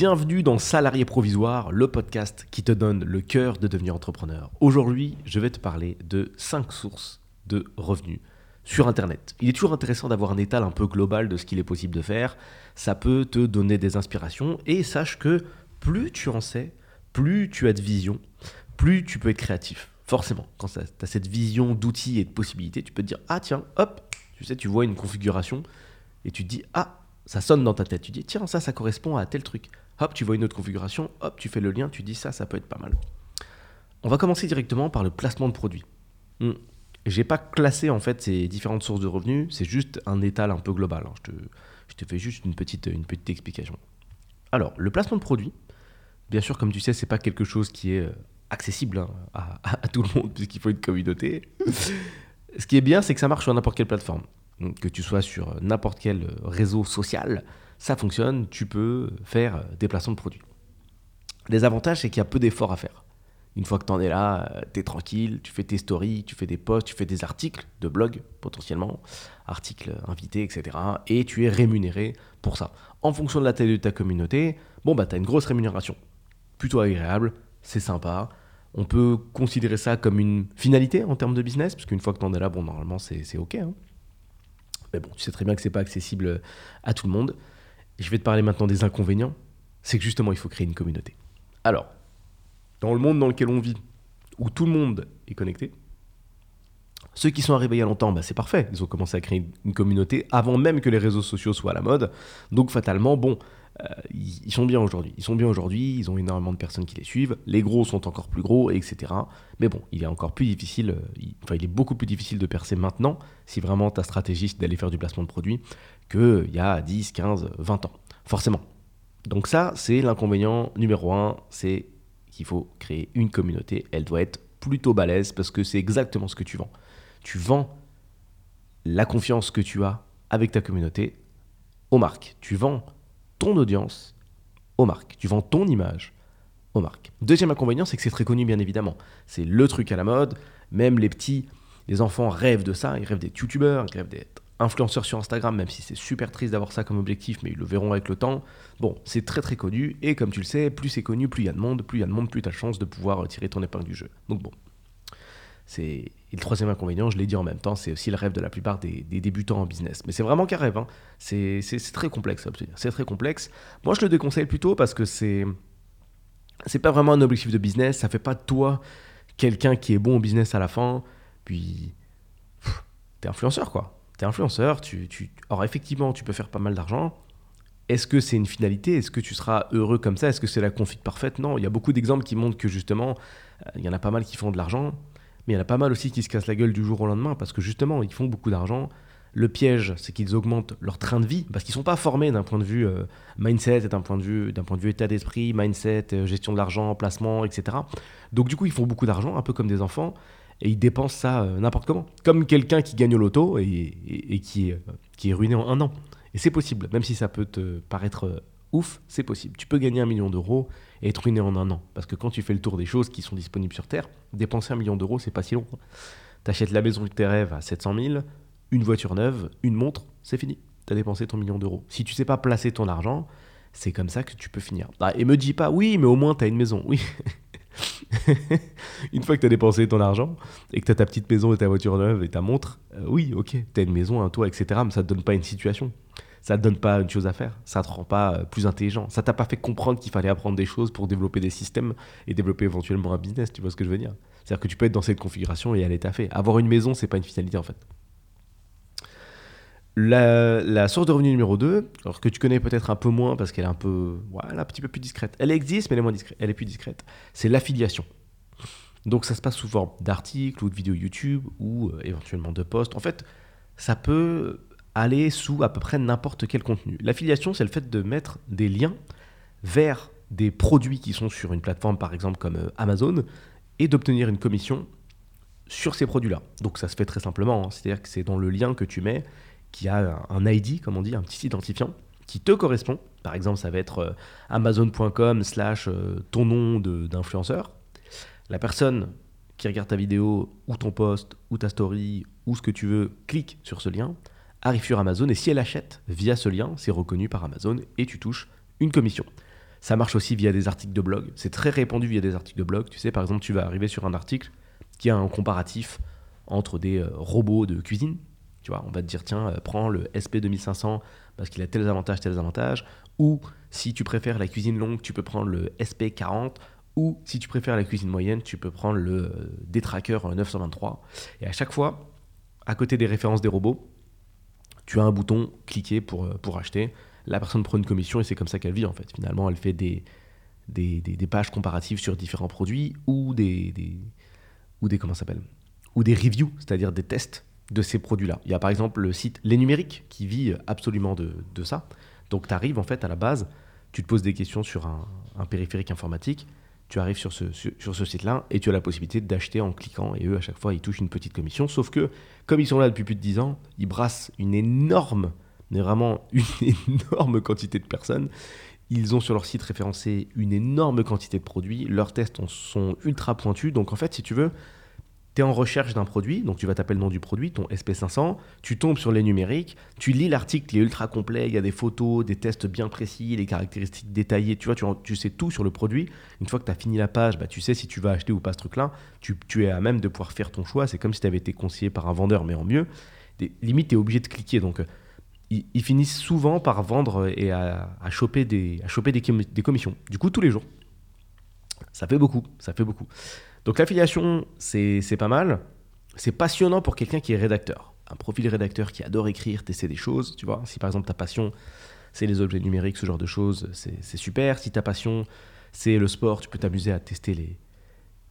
Bienvenue dans Salarié Provisoire, le podcast qui te donne le cœur de devenir entrepreneur. Aujourd'hui, je vais te parler de 5 sources de revenus sur Internet. Il est toujours intéressant d'avoir un étal un peu global de ce qu'il est possible de faire. Ça peut te donner des inspirations et sache que plus tu en sais, plus tu as de vision, plus tu peux être créatif. Forcément, quand tu as cette vision d'outils et de possibilités, tu peux te dire Ah tiens, hop, tu sais, tu vois une configuration et tu te dis Ah, ça sonne dans ta tête. Tu dis, tiens, ça, ça correspond à tel truc. Hop, tu vois une autre configuration, hop, tu fais le lien, tu dis ça, ça peut être pas mal. On va commencer directement par le placement de produits. Hmm. J'ai pas classé en fait ces différentes sources de revenus, c'est juste un étal un peu global. Hein. Je, te, je, te, fais juste une petite, une petite explication. Alors, le placement de produits, bien sûr, comme tu sais, c'est pas quelque chose qui est euh, accessible hein, à, à, tout le monde puisqu'il faut une communauté. Ce qui est bien, c'est que ça marche sur n'importe quelle plateforme que tu sois sur n'importe quel réseau social, ça fonctionne, tu peux faire des placements de produits. Les avantages, c'est qu'il y a peu d'efforts à faire. Une fois que tu en es là, tu es tranquille, tu fais tes stories, tu fais des posts, tu fais des articles de blog potentiellement, articles invités, etc. Et tu es rémunéré pour ça. En fonction de la taille de ta communauté, bon, bah, tu as une grosse rémunération. Plutôt agréable, c'est sympa. On peut considérer ça comme une finalité en termes de business, parce fois que tu en es là, normalement, c'est OK. Hein. Mais bon, tu sais très bien que c'est pas accessible à tout le monde. Je vais te parler maintenant des inconvénients. C'est que justement, il faut créer une communauté. Alors, dans le monde dans lequel on vit, où tout le monde est connecté, ceux qui sont arrivés il y a longtemps, bah c'est parfait. Ils ont commencé à créer une communauté avant même que les réseaux sociaux soient à la mode. Donc fatalement, bon, euh, ils, sont bien aujourd'hui. Ils sont bien aujourd'hui, ils ont énormément de personnes qui les suivent. Les gros sont encore plus gros, etc. Mais bon, il est encore plus difficile, euh, enfin, il est beaucoup plus difficile de percer maintenant si vraiment ta stratégie c'est d'aller faire du placement de produits qu'il y a 10, 15, 20 ans. Forcément. Donc, ça, c'est l'inconvénient numéro un c'est qu'il faut créer une communauté. Elle doit être plutôt balèze parce que c'est exactement ce que tu vends. Tu vends la confiance que tu as avec ta communauté aux marques. Tu vends ton audience aux marques. Tu vends ton image aux marques. Deuxième inconvénient, c'est que c'est très connu, bien évidemment. C'est le truc à la mode. Même les petits, les enfants rêvent de ça. Ils rêvent d'être youtubeurs, ils rêvent d'être influenceurs sur Instagram, même si c'est super triste d'avoir ça comme objectif, mais ils le verront avec le temps. Bon, c'est très très connu, et comme tu le sais, plus c'est connu, plus il y a de monde, plus il y a de monde, plus tu as de chance de pouvoir tirer ton épingle du jeu. Donc bon, et le troisième inconvénient, je l'ai dit en même temps, c'est aussi le rêve de la plupart des, débutants en business. Mais c'est vraiment qu'un rêve. Hein. C'est très complexe à obtenir. C'est très complexe. Moi, je le déconseille plutôt parce que c'est c'est pas vraiment un objectif de business. Ça fait pas de toi quelqu'un qui est bon au business à la fin. Puis t'es influenceur quoi. T'es influenceur. Tu. Alors effectivement, tu peux faire pas mal d'argent. Est-ce que c'est une finalité? Est-ce que tu seras heureux comme ça? Est-ce que c'est la config parfaite? Non. Il y a beaucoup d'exemples qui montrent que justement, euh, il y en a pas mal qui font de l'argent mais il y en a pas mal aussi qui se cassent la gueule du jour au lendemain parce que justement, ils font beaucoup d'argent. Le piège, c'est qu'ils augmentent leur train de vie parce qu'ils ne sont pas formés d'un point de vue euh, mindset, d'un point de vue, d'un point de vue état d'esprit, mindset, euh, gestion de l'argent, placement, etc. Donc du coup, ils font beaucoup d'argent, un peu comme des enfants, et ils dépensent ça euh, n'importe comment, comme quelqu'un qui gagne au loto et, qui, est, qui est ruiné en un an. Et c'est possible, même si ça peut te paraître ouf, c'est possible. Tu peux gagner un million d'euros et être ruiné en un an. Parce que quand tu fais le tour des choses qui sont disponibles sur Terre, dépenser un million d'euros, c'est pas si long. Tu achètes la maison de tes rêves à 700 000, une voiture neuve, une montre, c'est fini. Tu as dépensé ton million d'euros. Si tu sais pas placer ton argent, c'est comme ça que tu peux finir. Ah, et me dis pas, oui, mais au moins tu as une maison. Oui. une fois que tu as dépensé ton argent et que tu as ta petite maison et ta voiture neuve et ta montre, euh, oui, ok, tu as une maison, un toit, etc. Mais ça te donne pas une situation ça te donne pas une chose à faire, ça te rend pas euh, plus intelligent, ça t'a pas fait comprendre qu'il fallait apprendre des choses pour développer des systèmes et développer éventuellement un business, tu vois ce que je veux dire? C'est-à-dire que tu peux être dans cette configuration et à fait. Avoir une maison, c'est pas une finalité en fait. La, source de revenu numéro 2, alors que tu connais peut-être un peu moins parce qu'elle est un peu, un petit peu plus discrète. Elle existe, mais elle est moins discrète. Elle est plus discrète. C'est l'affiliation. Donc ça se passe sous forme d'articles ou de vidéos YouTube ou euh, éventuellement de posts. En fait, ça peut aller sous à peu près n'importe quel contenu. L'affiliation, c'est le fait de mettre des liens vers des produits qui sont sur une plateforme, par exemple comme euh, Amazon, et d'obtenir une commission sur ces produits-là. Donc ça se fait très simplement, hein. c'est-à-dire que c'est dans le lien que tu mets qui a un ID, comme on dit, un petit identifiant qui te correspond. Par exemple, ça va être euh, amazon.com slash euh, ton nom d'influenceur. La personne qui regarde ta vidéo ou ton post ou ta story ou ce que tu veux clique sur ce lien arrive sur Amazon et si elle achète via ce lien, c'est reconnu par Amazon et tu touches une commission. Ça marche aussi via des articles de blog. C'est très répandu via des articles de blog. Tu sais, par exemple, tu vas arriver sur un article qui a un comparatif entre des euh, robots de cuisine. Tu vois, on va te dire, tiens, euh, prends le SP2500 parce qu'il a tels avantages, tels avantages. Ou si tu préfères la cuisine longue, tu peux prendre le SP40. Ou si tu préfères la cuisine moyenne, tu peux prendre le euh, D-Tracker 923. Et à chaque fois, à côté des références des robots, tu as un bouton cliquer pour, pour acheter. La personne prend une commission et c'est comme ça qu'elle vit en fait. Finalement, elle fait des, des, des, pages comparatives sur différents produits ou des, des ou des comment s'appelle ou des reviews, c'est-à-dire des tests de ces produits-là. Il y a par exemple le site Les Numériques qui vit absolument de, de ça. Donc tu arrives en fait à la base, tu te poses des questions sur un, un périphérique informatique, tu arrives sur ce, site-là et tu as la possibilité d'acheter en cliquant. Et eux, à chaque fois, ils touchent une petite commission. Sauf que, comme ils sont là depuis plus de 10 ans, ils brassent une énorme, mais vraiment une énorme quantité de personnes. Ils ont sur leur site référencé une énorme quantité de produits. Leurs tests sont ultra pointus. Donc, en fait, si tu veux, tu es en recherche d'un produit, donc tu vas taper le nom du produit, ton SP500, tu tombes sur les numériques, tu lis l'article, il est ultra complet, il y a des photos, des tests bien précis, les caractéristiques détaillées, tu vois, tu, sais tout sur le produit. Une fois que tu as fini la page, bah, tu sais si tu vas acheter ou pas ce truc-là, tu, tu, es à même de pouvoir faire ton choix, c'est comme si tu avais été conseillé par un vendeur, mais en mieux. Des, limite, tu es obligé de cliquer, donc ils, ils, finissent souvent par vendre et à, choper, des, à choper des commissions. Du coup, tous les jours. Ça fait beaucoup, ça fait beaucoup. Donc l'affiliation, c'est pas mal. C'est passionnant pour quelqu'un qui est rédacteur. Un profil rédacteur qui adore écrire, tester des choses, tu vois. Si par exemple ta passion, c'est les objets numériques, ce genre de choses, c'est super. Si ta passion, c'est le sport, tu peux t'amuser à tester les,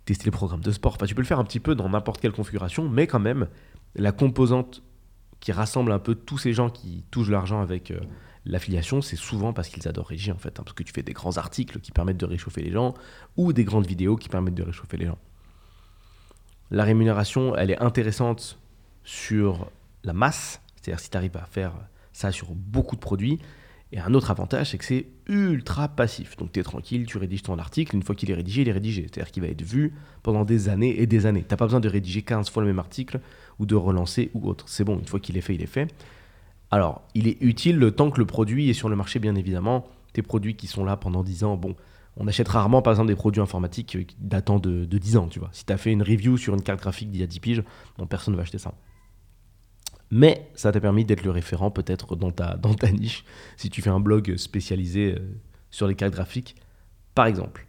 tester les programmes de sport. Enfin, tu peux le faire un petit peu dans n'importe quelle configuration, mais quand même, la composante qui rassemble un peu tous ces gens qui touchent l'argent avec euh, L'affiliation, c'est souvent parce qu'ils adorent régie, en fait, hein, parce que tu fais des grands articles qui permettent de réchauffer les gens, ou des grandes vidéos qui permettent de réchauffer les gens. La rémunération, elle est intéressante sur la masse, c'est-à-dire si tu arrives à faire ça sur beaucoup de produits. Et un autre avantage, c'est que c'est ultra passif. Donc tu es tranquille, tu rédiges ton article, une fois qu'il est rédigé, il est rédigé. C'est-à-dire qu'il va être vu pendant des années et des années. Tu n'as pas besoin de rédiger 15 fois le même article ou de relancer ou autre. C'est bon, une fois qu'il est fait, il est fait. Alors, il est utile le temps que le produit est sur le marché, bien évidemment. Tes produits qui sont là pendant 10 ans, bon, on achète rarement, par exemple, des produits informatiques datant de, de 10 ans, tu vois. Si tu as fait une review sur une carte graphique d'il y a 10 piges, bon, personne ne va acheter ça. Mais ça t'a permis d'être le référent peut-être dans ta, niche, si tu fais un blog spécialisé euh, sur les cartes graphiques, par exemple.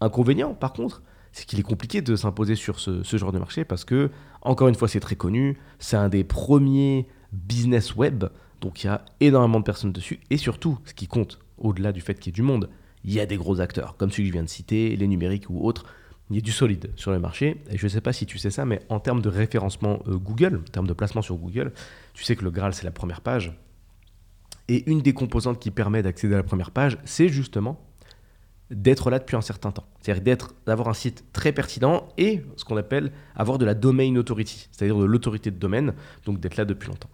Inconvénient, par contre, c'est qu'il est compliqué de s'imposer sur ce, ce, genre de marché parce que, encore une fois, c'est très connu, c'est un des premiers business web. Donc il y a énormément de personnes dessus. Et surtout, ce qui compte, au-delà du fait qu'il y ait du monde, il y a des gros acteurs, comme celui que je viens de citer, les numériques ou autres. Il y a du solide sur le marché. Et je ne sais pas si tu sais ça, mais en termes de référencement euh, Google, en termes de placement sur Google, tu sais que le Graal, c'est la première page. Et une des composantes qui permet d'accéder à la première page, c'est justement d'être là depuis un certain temps. C'est-à-dire d'avoir un site très pertinent et ce qu'on appelle avoir de la domain authority, c'est-à-dire de l'autorité de domaine, donc d'être là depuis longtemps.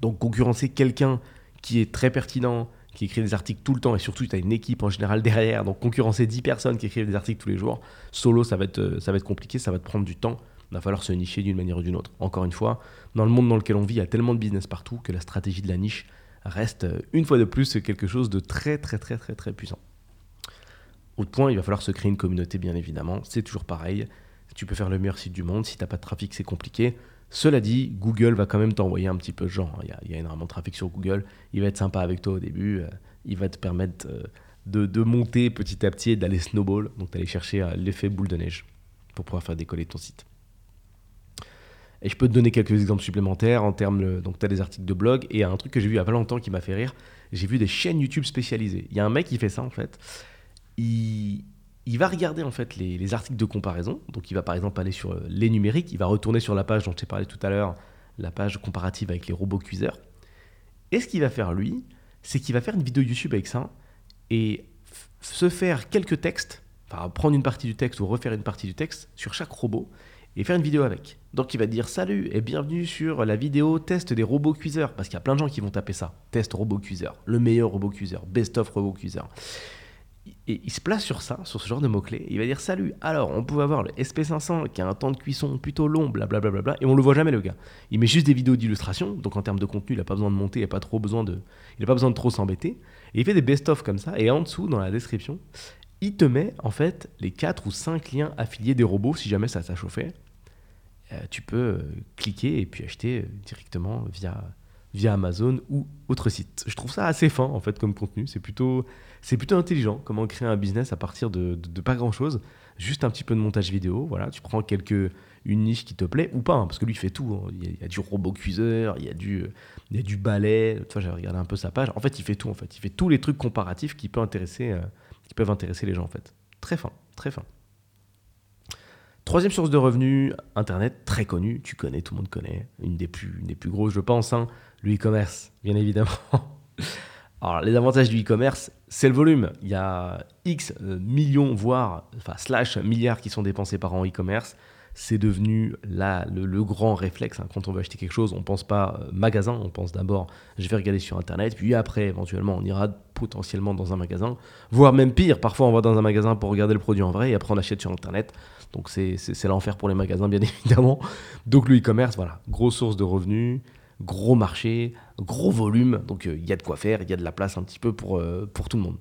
Donc concurrencer quelqu'un qui est très pertinent, qui écrit des articles tout le temps, et surtout tu as une équipe en général derrière, donc concurrencer 10 personnes qui écrivent des articles tous les jours, solo ça va être, ça va être compliqué, ça va te prendre du temps, il va falloir se nicher d'une manière ou d'une autre. Encore une fois, dans le monde dans lequel on vit, il y a tellement de business partout que la stratégie de la niche reste une fois de plus quelque chose de très très très très très puissant. Autre point, il va falloir se créer une communauté bien évidemment, c'est toujours pareil, tu peux faire le meilleur site du monde, si tu n'as pas de trafic c'est compliqué, cela dit, Google va quand même t'envoyer un petit peu de gens. Il y, a, énormément de trafic sur Google. Il va être sympa avec toi au début. Euh, il va te permettre euh, de, monter petit à petit et d'aller snowball, donc d'aller chercher euh, l'effet boule de neige pour pouvoir faire décoller ton site. Et je peux te donner quelques exemples supplémentaires en termes. Donc, tu as des articles de blog et un truc que j'ai vu il y a pas longtemps qui m'a fait rire. J'ai vu des chaînes YouTube spécialisées. Il y a un mec qui fait ça en fait. Il, il va regarder en fait les, articles de comparaison. Donc il va par exemple aller sur euh, les numériques, il va retourner sur la page dont j'ai parlé tout à l'heure, la page comparative avec les robots cuiseurs. Et ce qu'il va faire lui, c'est qu'il va faire une vidéo YouTube avec ça et se faire quelques textes, enfin prendre une partie du texte ou refaire une partie du texte sur chaque robot et faire une vidéo avec. Donc il va dire salut et bienvenue sur la vidéo test des robots cuiseurs parce qu'il y a plein de gens qui vont taper ça, test robot cuiseur, le meilleur robot cuiseur, best of robot cuiseur. Et il se place sur ça, sur ce genre de mots-clés. Il va dire Salut, alors on pouvait avoir le SP500 qui a un temps de cuisson plutôt long, blablabla, bla bla bla, et on le voit jamais le gars. Il met juste des vidéos d'illustration, donc en termes de contenu, il n'a pas besoin de monter, il n'a pas, besoin de, pas besoin de trop s'embêter. Et il fait des best-of comme ça, et en dessous, dans la description, il te met en fait les 4 ou 5 liens affiliés des robots si jamais ça t'a chauffé. Euh, tu peux euh, cliquer et puis acheter euh, directement via, via Amazon ou autre site. Je trouve ça assez fin en fait comme contenu. C'est plutôt, c'est plutôt intelligent comment créer un business à partir de, de, pas grand chose. Juste un petit peu de montage vidéo. Voilà, tu prends quelques, une niche qui te plaît ou pas, hein, parce que lui il fait tout. Hein. Il, y a, du robot cuiseur, il y a du, il y a du vois, j'avais regardé un peu sa page. En fait, il fait tout en fait. Il fait tous les trucs comparatifs qui peuvent intéresser, qui peuvent intéresser les gens en fait. Très fin, très fin. Troisième source de revenus, Internet, très connu, tu connais, tout le monde connaît, une des plus, une des plus grosses, je pense, hein, le e-commerce, bien évidemment. Alors, les avantages du e-commerce, c'est le volume. Il y a X euh, millions, voire, enfin, slash milliards qui sont dépensés par an en e-commerce. C'est devenu là le, grand réflexe. Hein. Quand on veut acheter quelque chose, on ne pense pas euh, magasin, on pense d'abord je vais regarder sur Internet, puis après, éventuellement, on ira potentiellement dans un magasin, voire même pire, parfois on va dans un magasin pour regarder le produit en vrai et après on achète sur Internet. Donc c'est l'enfer pour les magasins, bien évidemment. Donc le e-commerce, voilà, grosse source de revenus, gros marché, gros volume. Donc euh, il y a de quoi faire, il y a de la place un petit peu pour, euh, pour tout le monde.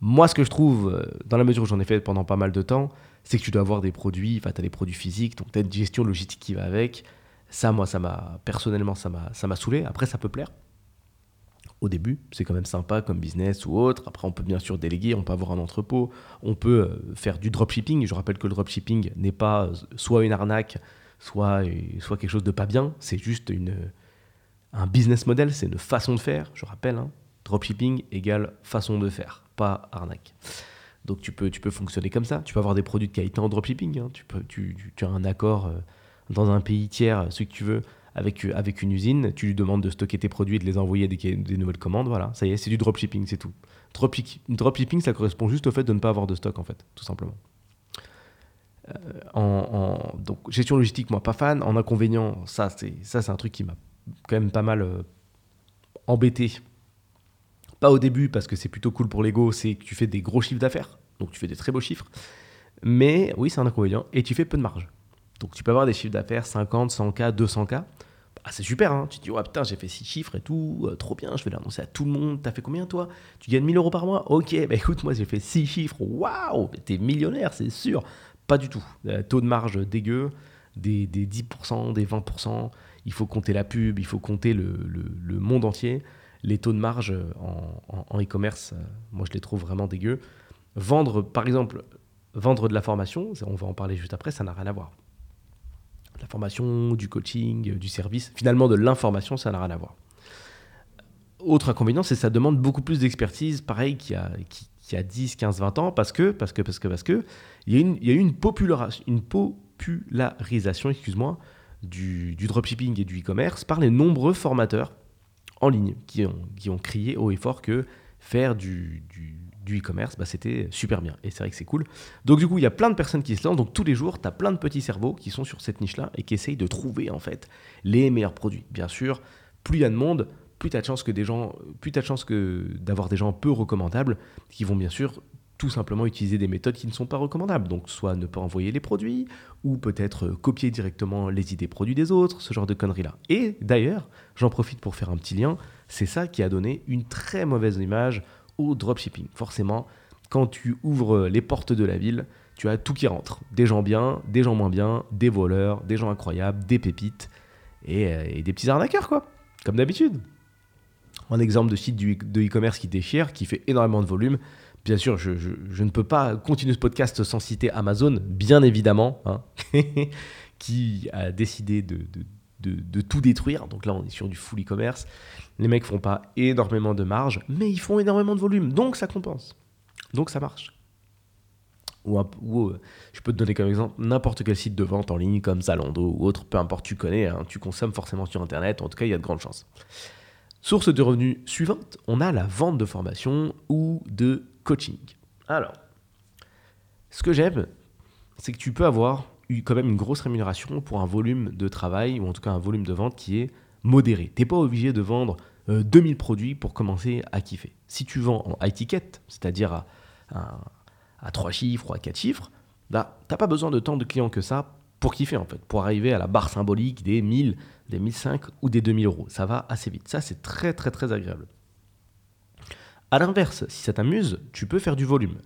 Moi, ce que je trouve, euh, dans la mesure où j'en ai fait pendant pas mal de temps, c'est que tu dois avoir des produits, enfin, tu as des produits physiques, donc tu as une gestion logistique qui va avec. Ça, moi, ça m'a, personnellement, ça m'a saoulé. Après, ça peut plaire au début. C'est quand même sympa comme business ou autre. Après, on peut bien sûr déléguer, on peut avoir un entrepôt, on peut faire du dropshipping. Je rappelle que le dropshipping n'est pas soit une arnaque, soit, euh, soit quelque chose de pas bien. C'est juste une, un business model, c'est une façon de faire. Je rappelle, hein, dropshipping égale façon de faire, pas arnaque. Donc tu peux, tu peux fonctionner comme ça. Tu peux avoir des produits de qualité en dropshipping. Hein. Tu, peux, tu, tu, as un accord dans un pays tiers, ce que tu veux avec, avec une usine, tu lui demandes de stocker tes produits et de les envoyer des, des nouvelles commandes, voilà, ça y est, c'est du dropshipping, c'est tout. dropshipping, ça correspond juste au fait de ne pas avoir de stock, en fait, tout simplement. Euh, donc, gestion logistique, moi, pas fan. En inconvénient, ça, c'est, ça, c'est un truc qui m'a quand même pas mal euh, embêté. Pas au début, parce que c'est plutôt cool pour l'ego, c'est que tu fais des gros chiffres d'affaires, donc tu fais des très beaux chiffres. Mais oui, c'est un inconvénient, et tu fais peu de marge. Donc tu peux avoir des chiffres d'affaires 50, 100K, 200K. Bah, c'est super, hein. tu te dis, oh putain, j'ai fait 6 chiffres et tout, euh, trop bien, je vais l'annoncer à tout le monde. T'as fait combien toi? Tu gagnes 1000 euros par mois? Ok, bah écoute, moi j'ai fait 6 chiffres, waouh, t'es millionnaire, c'est sûr. Pas du tout. Euh, taux de marge dégueu, des, 10%, des 20%. Il faut compter la pub, il faut compter le, monde entier. Les taux de marge en e-commerce, euh, moi je les trouve vraiment dégueux. Vendre, par exemple, vendre de la formation, on va en parler juste après, ça n'a rien à voir la formation, du coaching, du service. Finalement, de l'information, ça n'a rien à voir. Autre inconvénient, c'est que ça demande beaucoup plus d'expertise, pareil, qu'il y a, qui, a 10, 15, 20 ans, parce que, parce que, parce que, parce que, il y a, il y eu une, popularisation, excuse-moi, du, dropshipping et du e-commerce par les nombreux formateurs en ligne qui ont, qui ont crié haut et fort que faire du, du du e-commerce, bah, c'était super bien. Et c'est vrai que c'est cool. Donc du coup, il y a plein de personnes qui se lancent. Donc tous les jours, tu as plein de petits cerveaux qui sont sur cette niche-là et qui essayent de trouver en fait les meilleurs produits. Bien sûr, plus il y a de monde, plus tu as de chances que as de chances que d'avoir des gens peu recommandables qui vont bien sûr tout simplement utiliser des méthodes qui ne sont pas recommandables. Donc soit ne pas envoyer les produits, ou peut-être copier directement les idées produits des autres, ce genre de conneries-là. Et d'ailleurs, j'en profite pour faire un petit lien, c'est ça qui a donné une très mauvaise image au dropshipping. Forcément, quand tu ouvres les portes de la ville, tu as tout qui rentre. Des gens bien, des gens moins bien, des voleurs, des gens incroyables, des pépites et, euh, des petits arnaqueurs, quoi. Comme d'habitude. Un exemple de site de e-commerce qui déchire, qui fait énormément de volume. Bien sûr, je, ne peux pas continuer ce podcast sans citer Amazon, bien évidemment, hein, qui a décidé de, de, tout détruire. Donc là, on est sur du full e-commerce. Les mecs font pas énormément de marge, mais ils font énormément de volume. Donc ça compense. Donc ça marche. Ou, euh, je peux te donner comme exemple n'importe quel site de vente en ligne comme Zalando ou autre, peu importe, tu connais, hein, tu consommes forcément sur Internet. En tout cas, il y a de grandes chances. Source de revenus suivante, on a la vente de formation ou de coaching. Alors, ce que j'aime, c'est que tu peux avoir quand même une grosse rémunération pour un volume de travail, ou en tout cas un volume de vente qui est modéré. Tu n'es pas obligé de vendre 2000 euh, produits pour commencer à kiffer. Si tu vends en high ticket, c'est-à-dire à 3 chiffres ou à 4 chiffres, bah, tu n'as pas besoin de tant de clients que ça pour kiffer en fait, pour arriver à la barre symbolique des 1000, des 1005 ou des 2000 euros. Ça va assez vite. Ça, c'est très très très agréable. À l'inverse, si ça t'amuse, tu peux faire du volume.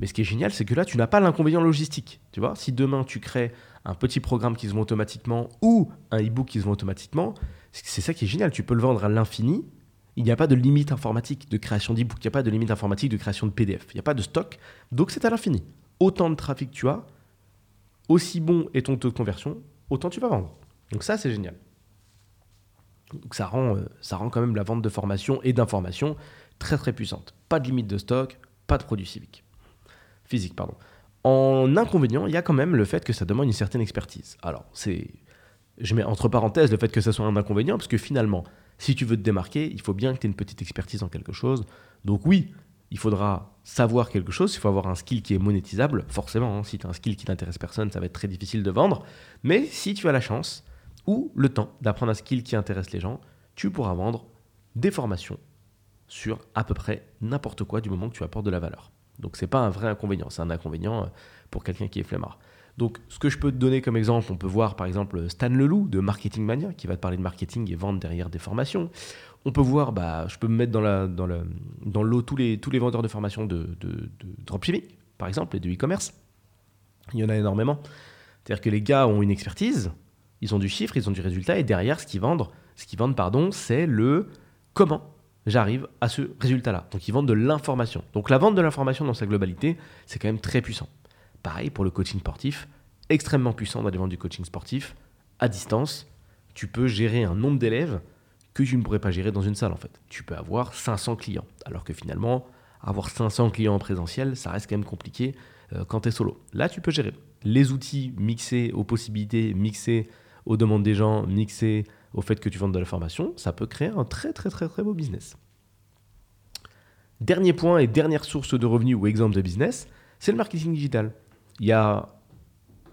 Mais ce qui est génial, c'est que là, tu n'as pas l'inconvénient logistique. Tu vois, si demain tu crées un petit programme qui se vend automatiquement ou un e-book qui se vend automatiquement, c'est ça qui est génial. Tu peux le vendre à l'infini. Il n'y a pas de limite informatique de création d'e-book. Il n'y a pas de limite informatique de création de PDF. Il n'y a pas de stock. Donc c'est à l'infini. Autant de trafic tu as, aussi bon est ton taux de conversion, autant tu vas vendre. Donc ça, c'est génial. Donc ça rend, euh, ça rend quand même la vente de formation et d'information très très puissante. Pas de limite de stock, pas de produits civiques. Physique, pardon. En inconvénient, il y a quand même le fait que ça demande une certaine expertise. Alors, c'est. Je mets entre parenthèses le fait que ça soit un inconvénient, parce que finalement, si tu veux te démarquer, il faut bien que tu aies une petite expertise en quelque chose. Donc, oui, il faudra savoir quelque chose, il faut avoir un skill qui est monétisable, forcément, hein. si tu as un skill qui n'intéresse personne, ça va être très difficile de vendre, mais si tu as la chance ou le temps d'apprendre un skill qui intéresse les gens, tu pourras vendre des formations sur à peu près n'importe quoi du moment que tu apportes de la valeur. Donc c'est pas un vrai inconvénient, c'est un inconvénient euh, pour quelqu'un qui est flemmard. Donc ce que je peux te donner comme exemple, on peut voir par exemple Stan Leloup de Marketing Mania qui va te parler de marketing et vendre derrière des formations. On peut voir, bah, je peux me mettre dans, la, dans, dans l'eau tous les, vendeurs de formations de, de, dropshipping, par exemple, et de e-commerce. Il y en a énormément. C'est-à-dire que les gars ont une expertise, ils ont du chiffre, ils ont du résultat, et derrière, ce qu'ils vendent, ce qu'ils vendent pardon, c'est le comment j'arrive à ce résultat-là. Donc ils vendent de l'information. Donc la vente de l'information dans sa globalité, c'est quand même très puissant. Pareil pour le coaching sportif, extrêmement puissant dans les ventes du coaching sportif, à distance. Tu peux gérer un nombre d'élèves que tu ne pourrais pas gérer dans une salle en fait. Tu peux avoir 500 clients, alors que finalement, avoir 500 clients en présentiel, ça reste quand même compliqué euh, quand tu es solo. Là, tu peux gérer. Les outils mixés aux possibilités, mixés aux demandes des gens, mixés au fait que tu vendes de la formation, ça peut créer un très très très très beau business. Dernier point et dernière source de revenus ou exemple de business, c'est le marketing digital. Il y a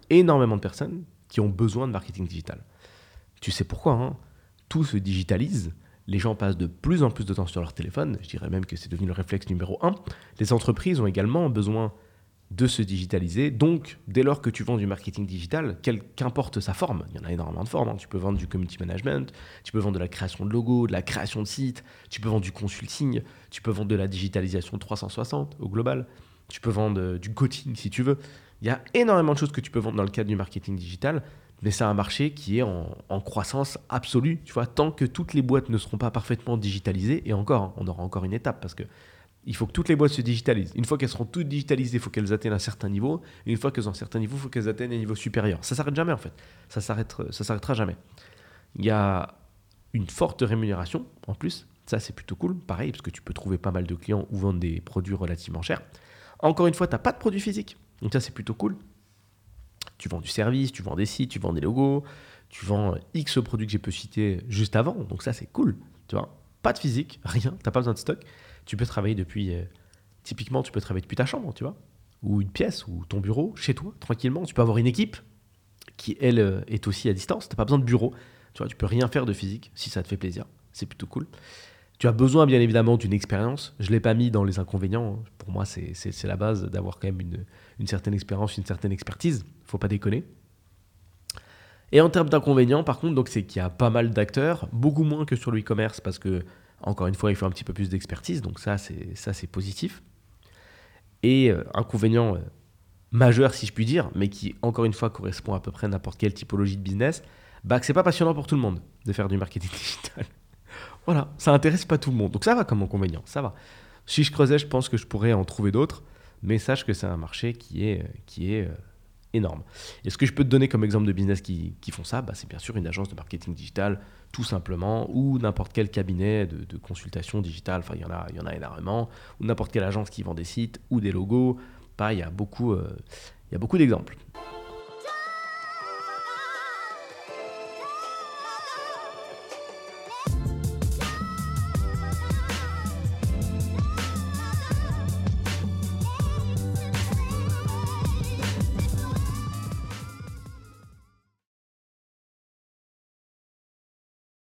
énormément de personnes qui ont besoin de marketing digital. Tu sais pourquoi hein? Tout se digitalise. Les gens passent de plus en plus de temps sur leur téléphone. Je dirais même que c'est devenu le réflexe numéro un. Les entreprises ont également besoin de se digitaliser. Donc, dès lors que tu vends du marketing digital, qu'importe sa forme, il y en a énormément de formes. Hein. Tu peux vendre du community management, tu peux vendre de la création de logos, de la création de sites, tu peux vendre du consulting, tu peux vendre de la digitalisation 360 au global, tu peux vendre euh, du coaching si tu veux. Il y a énormément de choses que tu peux vendre dans le cadre du marketing digital mais c'est un marché qui est en, croissance absolue, tu vois, tant que toutes les boîtes ne seront pas parfaitement digitalisées, et encore, hein, on aura encore une étape, parce que il faut que toutes les boîtes se digitalisent. Une fois qu'elles seront toutes digitalisées, il faut qu'elles atteignent un certain niveau, une fois qu'elles ont un certain niveau, il faut qu'elles atteignent un niveau supérieur. Ça s'arrête jamais, en fait. Ça s'arrêtera, ça s'arrêtera jamais. Il y a une forte rémunération, en plus, ça c'est plutôt cool, pareil, parce que tu peux trouver pas mal de clients ou vendre des produits relativement chers. Encore une fois, tu n'as pas de produit physique, donc ça c'est plutôt cool. Tu vends du service, tu vends des sites, tu vends des logos, tu vends X produits que j'ai pu citer juste avant. Donc ça, c'est cool. Tu vois, pas de physique, rien, tu n'as pas besoin de stock. Tu peux travailler depuis, euh, typiquement, tu peux travailler depuis ta chambre, tu vois, ou une pièce, ou ton bureau, chez toi, tranquillement. Tu peux avoir une équipe qui, elle, euh, est aussi à distance. Tu n'as pas besoin de bureau. Tu vois, tu peux rien faire de physique si ça te fait plaisir. C'est plutôt cool. Tu as besoin bien évidemment d'une expérience. Je ne l'ai pas mis dans les inconvénients. Pour moi, c'est la base d'avoir quand même une, une, certaine expérience, une certaine expertise. faut pas déconner. Et en termes d'inconvénients, par contre, c'est qu'il y a pas mal d'acteurs, beaucoup moins que sur le e-commerce parce que, encore une fois, il faut un petit peu plus d'expertise. Donc ça, c'est positif. Et euh, inconvénient euh, majeur, si je puis dire, mais qui, encore une fois, correspond à peu près à n'importe quelle typologie de business, bah, que c'est pas passionnant pour tout le monde de faire du marketing digital. Voilà, ça intéresse pas tout le monde. Donc ça va comme inconvénient, ça va. Si je creusais, je pense que je pourrais en trouver d'autres, mais sache que c'est un marché qui est, qui est euh, énorme. Et ce que je peux te donner comme exemple de business qui, font ça, bah, c'est bien sûr une agence de marketing digital, tout simplement, ou n'importe quel cabinet de, consultation digitale, enfin il y, en a, y en a énormément, ou n'importe quelle agence qui vend des sites ou des logos. Il y a beaucoup, euh, il y a beaucoup d'exemples.